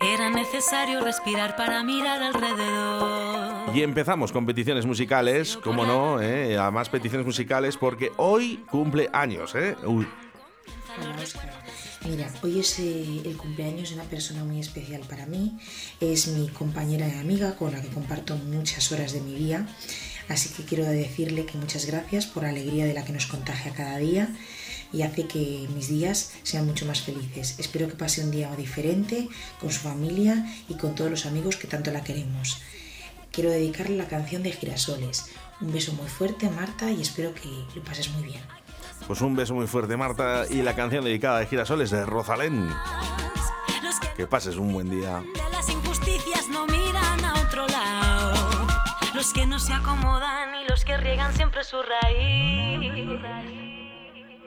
Era necesario respirar para mirar alrededor. Y empezamos con peticiones musicales, como no, ¿eh? además peticiones musicales porque hoy cumple años, ¿eh? Uy. Mira, hoy es eh, el cumpleaños de una persona muy especial para mí. Es mi compañera y amiga con la que comparto muchas horas de mi día. Así que quiero decirle que muchas gracias por la alegría de la que nos contagia cada día y hace que mis días sean mucho más felices. Espero que pase un día diferente con su familia y con todos los amigos que tanto la queremos. Quiero dedicarle la canción de Girasoles. Un beso muy fuerte, Marta, y espero que lo pases muy bien. Pues un beso muy fuerte, Marta, y la canción dedicada de Girasoles de Rosalén. Que pases un buen día. las injusticias no miran a otro lado. Los que no se acomodan y los que riegan siempre su raíz.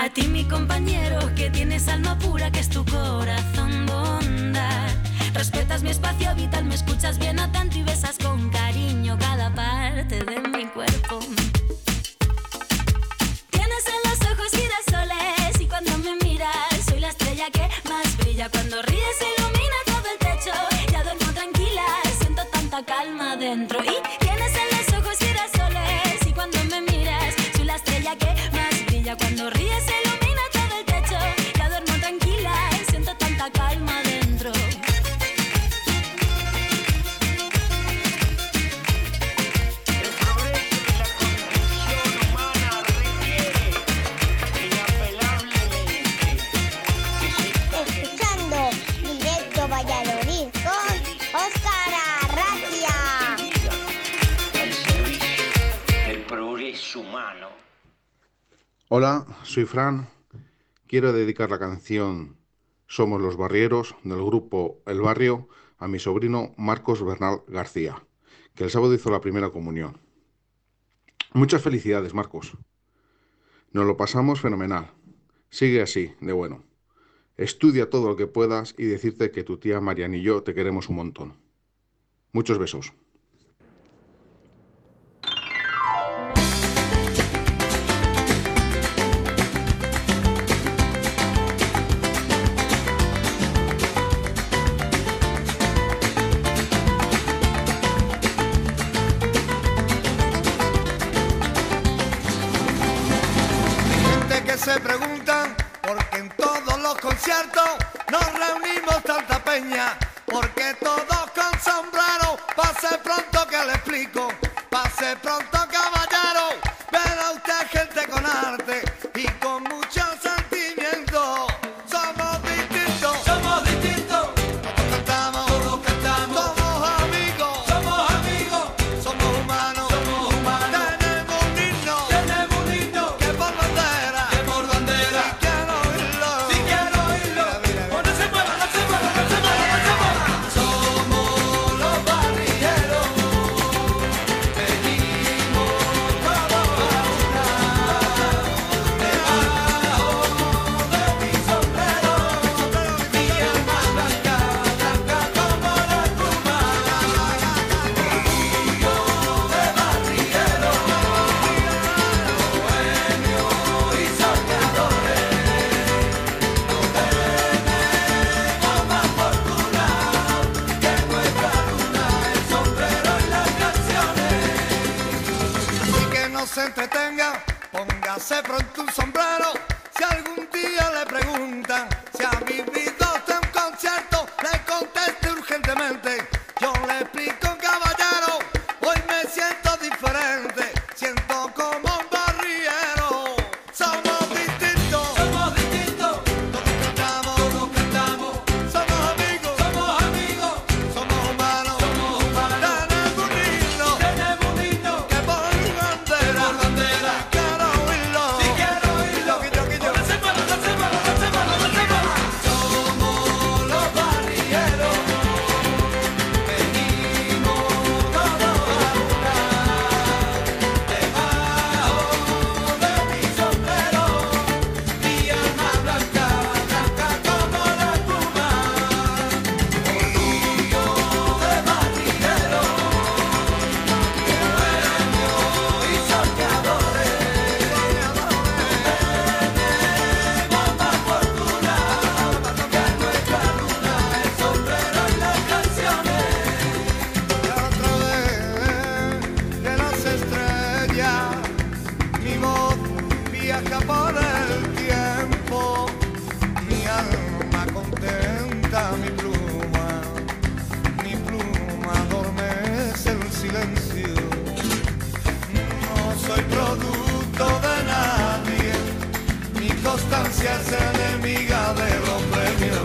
A ti mi compañero que tienes alma pura, que es tu corazón bondad. Respetas mi espacio vital, me escuchas bien atento y besas con cariño cada parte de mi cuerpo. Tienes en los ojos girasoles y cuando me miras soy la estrella que más brilla. Cuando ríes ilumina todo el techo. Ya duermo tranquila, siento tanta calma dentro. Y Hola, soy Fran. Quiero dedicar la canción Somos los Barrieros del grupo El Barrio a mi sobrino Marcos Bernal García, que el sábado hizo la primera comunión. Muchas felicidades, Marcos. Nos lo pasamos fenomenal. Sigue así, de bueno. Estudia todo lo que puedas y decirte que tu tía Marian y yo te queremos un montón. Muchos besos. Los conciertos nos reunimos tanta peña. Porque todos con sombrero, pase pronto que le explico. Pase pronto caballero, verá usted gente con arte pronto un sombrero. desgracia es enemiga del hombre mío.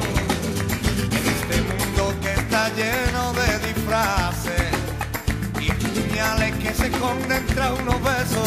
Este mundo que está lleno de disfraces y puñales que se esconden tras unos besos.